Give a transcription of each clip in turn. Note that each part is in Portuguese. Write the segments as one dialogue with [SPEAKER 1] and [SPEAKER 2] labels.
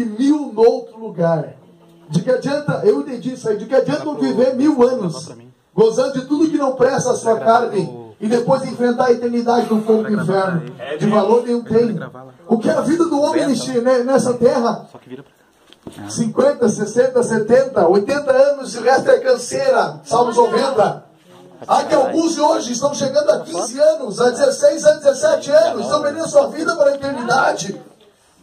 [SPEAKER 1] que mil outro lugar. De que adianta, eu entendi isso aí, de que adianta eu viver mil anos gozando de tudo que não presta a sua carne e depois enfrentar a eternidade no fogo do inferno. De valor nenhum tem. O que é a vida do homem né, nessa terra? 50, 60, 70, 80 anos, o resto é canseira. Salmos 90. Há que alguns de hoje estão chegando a 15 anos, a 16, a 17 anos, estão vendendo sua vida para a eternidade.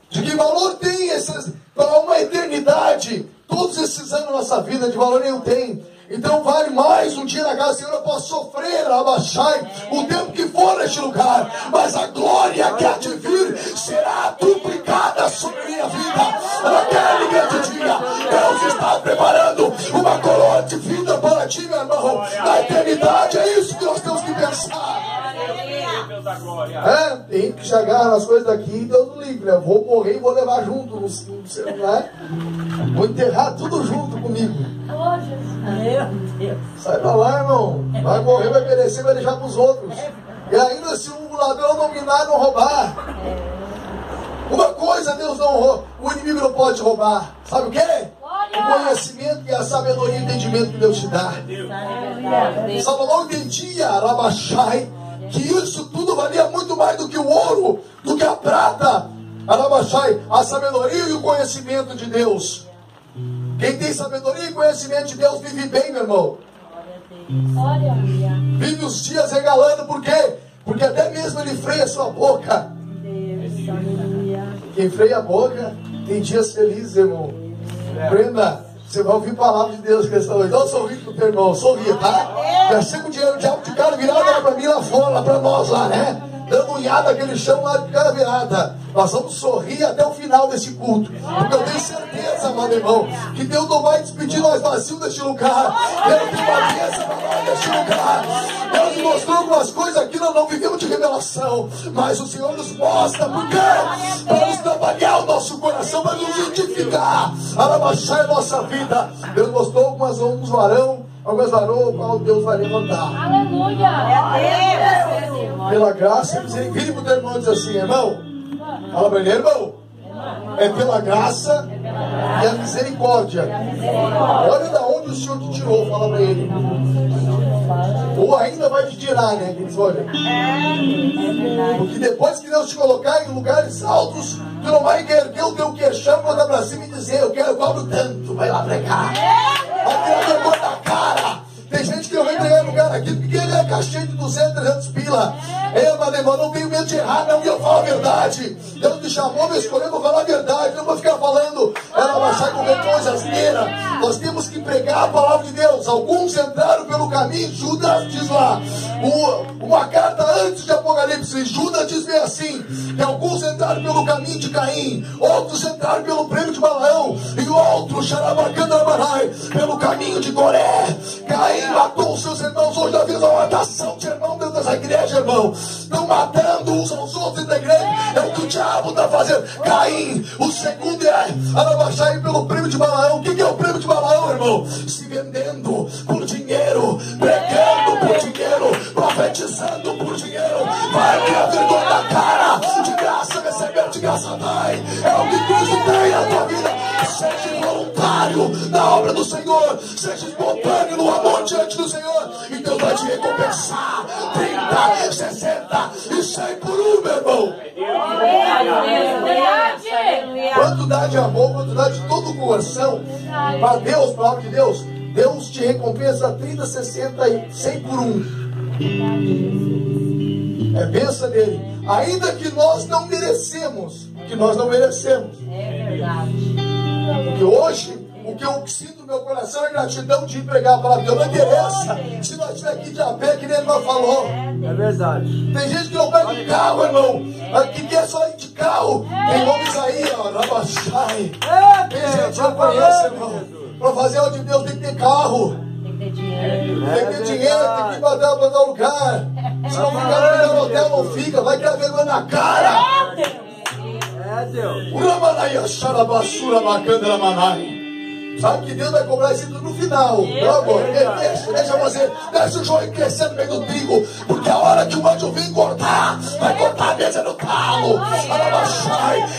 [SPEAKER 1] De que valor tem esses, para uma eternidade? Todos esses anos da nossa vida, de valor nenhum tem. Então vale mais um dia na casa Senhor, eu posso sofrer, abaixar o tempo que for neste lugar, mas a glória que há de vir será duplicada sobre minha vida naquele grande dia. Deus está preparando uma coroa de vida para ti, meu irmão, na eternidade. É, tem que chegar nas coisas daqui, Deus do livre. Eu vou morrer e vou levar junto no, no né? Vou enterrar tudo junto comigo. Sai pra lá, irmão. Vai morrer, vai perecer, vai deixar pros outros. E ainda se o ladrão dominar e não roubar. Uma coisa Deus não rouba, o inimigo não pode roubar. Sabe o quê? O conhecimento e a sabedoria e entendimento que Deus te dá. Salomão entendia, Rabachai, que isso mais do que o ouro, do que a prata. Arabachai, a sabedoria e o conhecimento de Deus. Quem tem sabedoria e conhecimento de Deus vive bem, meu irmão. Vive os dias regalando, por quê? Porque até mesmo ele freia a sua boca. Quem freia a boca tem dias felizes, irmão. Prenda. Você vai ouvir a palavra de Deus que noite. Dá um sorriso pro teu irmão, sorria, tá? Já chega o dinheiro, diabo de cara virado lá pra mim lá fora, lá pra nós lá, né? Dando unhada aquele chão lá de cara virada. Nós vamos sorrir até o final desse culto. Porque eu tenho certeza, amado irmão, que Deus não vai despedir nós vazios deste lugar. Deus tem bênção para nós deste lugar. Deus mostrou algumas coisas aqui, nós não vivemos de revelação. Mas o Senhor nos mostra, porque para nos trabalhar o nosso coração, para nos identificar, para baixar a nossa vida. Deus mostrou algumas, alguns varão algumas varões, o qual Deus vai levantar.
[SPEAKER 2] Aleluia!
[SPEAKER 1] É Pela graça. Vire para o teu irmão e diz assim, irmão. Fala para ele, irmão. É pela graça e a misericórdia. Olha da onde o Senhor te tirou, fala para ele. Ou ainda vai te tirar, né? Olham. Porque depois que Deus te colocar em lugares altos, tu não vai erguer o teu queixão, mandar para cima e dizer, eu quero cobro tanto, vai lá pregar. Vai tirar vergonha da cara. Tem gente que eu venho ganhar lugar aqui caixinha de 200, 300 pila. Eu, meu irmão, não tenho medo de errar, não, e eu falo a verdade. Deus me chamou, me escolheu, vou falar a verdade, não vou ficar falando, ela baixar com coisa asneira. Nós temos que pregar a palavra de Deus. Alguns entraram pelo caminho, Judas diz lá, uma carta antes de Apocalipse, Judas diz bem assim: que alguns entraram pelo caminho de Caim, outros entraram pelo prêmio de Balaão, e outros, Xarabacandabarai, pelo caminho de Coré. Caim matou seus irmãos, irmão. Estão matando uns aos outros igreja, é o que o diabo está fazendo. Caim, o segundo é Arabaxai pelo prêmio de Balaão. O que é o prêmio de Balaão, irmão? Se vendendo por dinheiro, pregando por dinheiro, profetizando por dinheiro. Vai que a vergonha da cara, de graça receber, de graça vai. É o que Cristo tem na tua vida. Seja voluntário na obra do Senhor, seja espontâneo no amor diante do Senhor, Vai te recompensar. 30, 60 e 100 por um, meu irmão. Quanto dá de amor, quanto dá de todo o coração para Deus, para a obra de Deus, Deus te recompensa 30, 60 e 100 por um. É bênção dele. Ainda que nós não merecemos, que nós não merecemos.
[SPEAKER 2] É verdade.
[SPEAKER 1] Porque hoje, o que eu sinto no meu coração é gratidão de pregar a palavra de Deus. Não interessa aqui de a pé, que nem ele falou.
[SPEAKER 3] É verdade.
[SPEAKER 1] Tem gente que não pega de carro, irmão. Que quer só ir de carro. Tem nomes aí, ó. Rabachai. Tem gente que não conhece, irmão. Para fazer o de Deus tem que ter carro.
[SPEAKER 2] Tem que ter dinheiro.
[SPEAKER 1] Tem que ter dinheiro, tem que ir para dar lugar. Se não ficar no hotel, não fica. Vai criar vergonha na cara.
[SPEAKER 3] É Deus.
[SPEAKER 1] Uramanaya Sharabassura Makandra Manai. Sabe que Deus vai cobrar isso tudo no final. Meu amor, deixa, deixa você, deixa o joio crescer no meio do trigo, porque a hora que o anjo vir cortar, vai cortar a mesa no talo.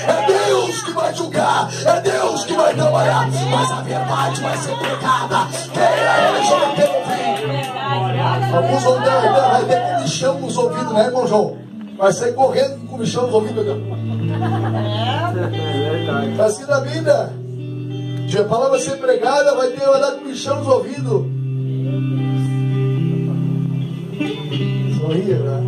[SPEAKER 1] É Deus que vai julgar, é Deus que vai trabalhar, mas a verdade vai ser pregada. Queira ele, só vai ter ouvido. Alguns vão ter, vai ter comichão nos ouvidos, né, irmão João? Vai sair correndo com comichão nos ouvidos. Está assim na Bíblia. Se a palavra vai ser pregada, vai ter, vai dar comichão nos ouvidos. Sorria, né?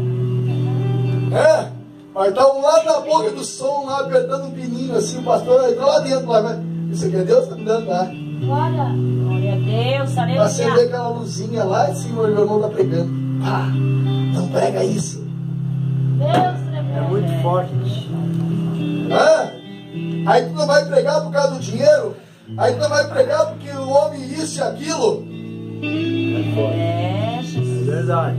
[SPEAKER 1] É, vai estar um lado da boca do som lá, apertando um pininho assim, o pastor vai lá dentro lá, vai. Isso aqui é Deus que está me dando, tá?
[SPEAKER 2] Glória. Glória a Deus, aleluia.
[SPEAKER 1] Acender aquela luzinha lá em cima, o meu irmão está pregando. Ah, não prega isso.
[SPEAKER 2] Deus,
[SPEAKER 3] É muito forte.
[SPEAKER 1] É? Aí tu não vai pregar por causa do dinheiro? Não vai pregar porque o homem isso e aquilo?
[SPEAKER 2] É,
[SPEAKER 3] É verdade.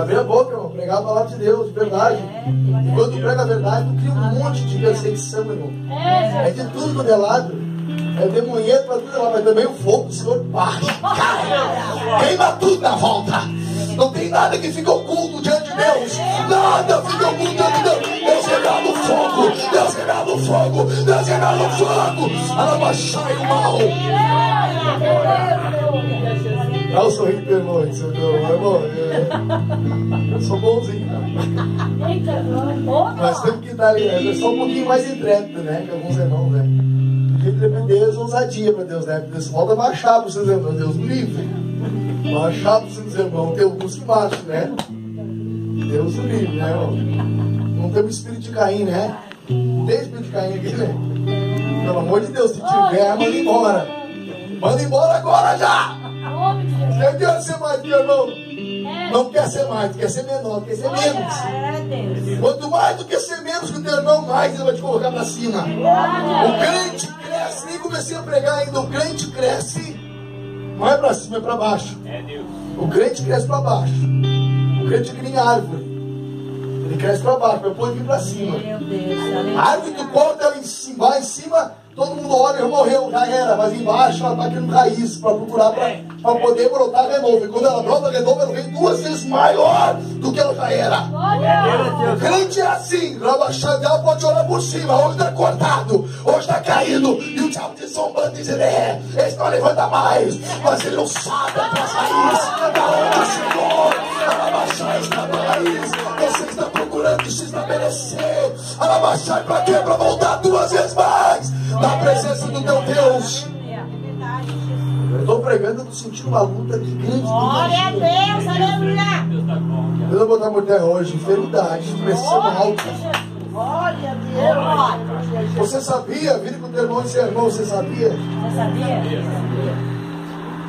[SPEAKER 1] Abre a boca, irmão. Pregar a palavra de Deus, de verdade. E quando tu prega a verdade, tu cria um monte de perseguição, irmão.
[SPEAKER 2] É,
[SPEAKER 1] É de tudo quando é lado. É demonheiro pra tudo lá, mas também o fogo do Senhor bate. Cai. Queima tudo na volta. Não tem nada que fica oculto diante de Deus. Nada fica oculto diante de Deus. Deus revela o fogo. Deus revela o fogo. Deus revela o fogo. Alabachai o mal. Dá um sorriso irmão, aí, seu irmão. Eu, eu sou bonzinho, tá?
[SPEAKER 2] Glória.
[SPEAKER 1] Nós temos que dar é só um pouquinho mais intrépido, né? Que alguns irmãos, né? Porque trepidez, ousadia para Deus, né? Porque se volta baixar para seus irmãos, Deus me livre. Baixar para seus irmãos, tem alguns que baixam, né? Deus me livre, né, irmão? Não temos espírito de Caim, né? Não tem espírito de Caim aqui, né? Pelo amor de Deus, se tiver, manda embora. Manda embora agora já! Eu quero ser mais, meu irmão.
[SPEAKER 2] É.
[SPEAKER 1] Não quer ser mais, quer ser menor, quer ser menos.
[SPEAKER 2] É, Deus.
[SPEAKER 1] Quanto mais do que ser menos que o teu irmão, mais ele vai te colocar para cima. O crente cresce, nem comecei a pregar ainda. O crente cresce, não é para cima, é para baixo. O crente cresce para baixo. O crente é que nem árvore. Ele cresce para baixo, para depois vir para cima.
[SPEAKER 2] Deus,
[SPEAKER 1] A árvore tu corta ela em cima, vai em cima, todo mundo olha, já morreu, já era. Mas embaixo ela está criando raiz para procurar para poder brotar de novo. E quando ela brota de novo, ela vem duas vezes maior do que ela já era. Crente é assim, Rabachandel pode olhar por cima, hoje está cortado, hoje está caído, e o diabo diz zombando, diz ele é, esse não levanta mais, mas ele não sabe a raiz, da onde o Senhor, Alabachai está raiz, você está procurando se estabelecer, Alabachai para quê? Para voltar duas vezes mais, na presença do teu Deus. Eu estou pregando, eu estou sentindo uma luta aqui grande.
[SPEAKER 2] Glória a Deus, aleluia.
[SPEAKER 1] Eu vou botar terra hoje, enfermidade, pressão alta.
[SPEAKER 2] Glória a Deus.
[SPEAKER 1] Você sabia, vira com o teu irmão e seu irmão, você sabia
[SPEAKER 2] Você sabia?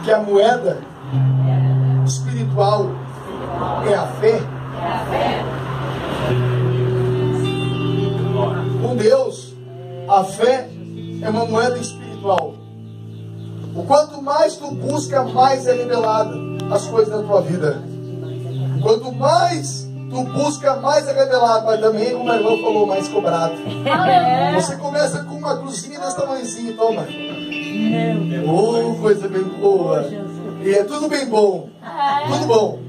[SPEAKER 1] que a moeda espiritual é a fé? Com Deus, a fé é uma moeda espiritual. O quanto mais tu busca, mais é revelado as coisas da tua vida. Quanto mais tu busca, mais é revelado, mas também, como a irmã falou, mais cobrado.
[SPEAKER 2] É.
[SPEAKER 1] Você começa com uma cruzinha desse tamanhozinho, toma. Oh, coisa bem boa. E é tudo bem bom. Tudo bom.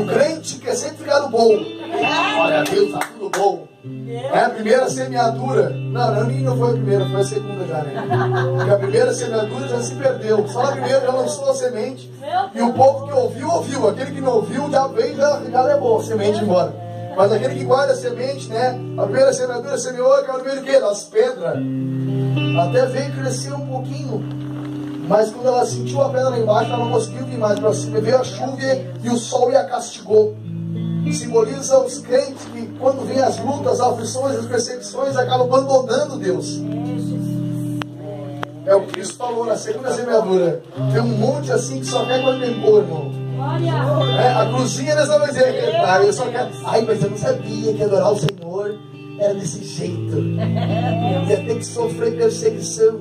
[SPEAKER 1] O crente quer sempre ficar no bom. Glória a Deus, tá tudo bom. É a primeira semeadura. Não, não, nem não foi a primeira, foi a segunda já, né? Porque a primeira semeadura já se perdeu. Só a primeira já lançou a semente. E o povo que ouviu, ouviu. Aquele que não ouviu, já veio, já, já levou a semente embora. Mas aquele que guarda a semente, né? A primeira semeadura semeou, caiu no meio do quê? Das pedras. Até veio crescer um pouquinho. Mas quando ela sentiu a pedra lá embaixo, ela não conseguiu vir mais para cima. Veio a chuva e o sol e a castigou. Simboliza os crentes que, quando vêm as lutas, as aflições, as perseguições, acabam abandonando Deus. É o que Cristo falou na segunda semeadura. Tem um monte assim que só quer quando vem boa, irmão. É, a cruzinha dessa vez é eu só quero. Ai, mas eu não sabia que adorar o Senhor era desse jeito. Ia ter que sofrer perseguição.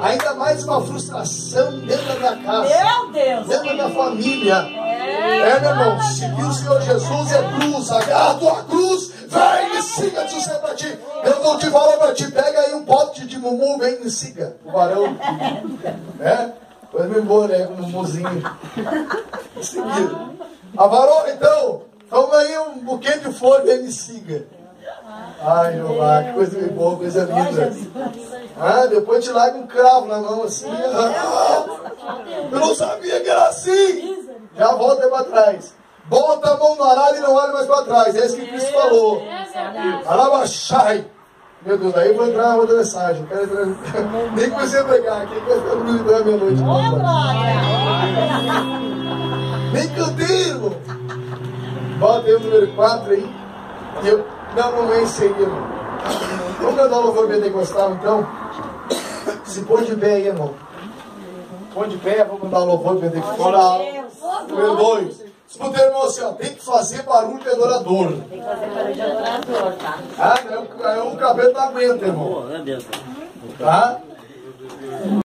[SPEAKER 1] Ainda mais uma frustração dentro da minha casa,
[SPEAKER 2] Meu Deus.
[SPEAKER 1] dentro da minha família. É, meu irmão, seguir o Senhor Jesus é cruz, agarra a tua cruz, vem e siga Jesus é para ti. Eu dou de valor para ti, pega aí um pote de Mumu, vem me siga, o varão. né? Depois me embora, né, com o Mumuzinho. Seguido. A varão, então, toma aí um buquê de flor, vem me siga. Ai, Jeová, que coisa boa, coisa linda. Ah, depois te larga um cravo na mão assim. Ah, eu não sabia que era assim. Já volta para trás. Bota a mão no arado e não olha mais para trás. É isso que Cristo falou. Alabachai. Meu Deus, aí eu vou entrar na outra mensagem. Quero entrar... Nem comecei a pregar aqui, que eu ficar me à meia-noite. Nem cantei, irmão. Bota aí o número 4 aí. Eu... Não, não é esse aí, irmão. Vamos cantar o louvor pentecostal, então? Se põe de pé aí, irmão. Põe de pé, vamos cantar o louvor pentecostal. 2. Escuta, irmão, assim, ó, tem que fazer barulho de adorador.
[SPEAKER 2] Tem que fazer barulho de adorador, tá?
[SPEAKER 1] Ah, é o, é o cabelo da aguenta, irmão. Tá?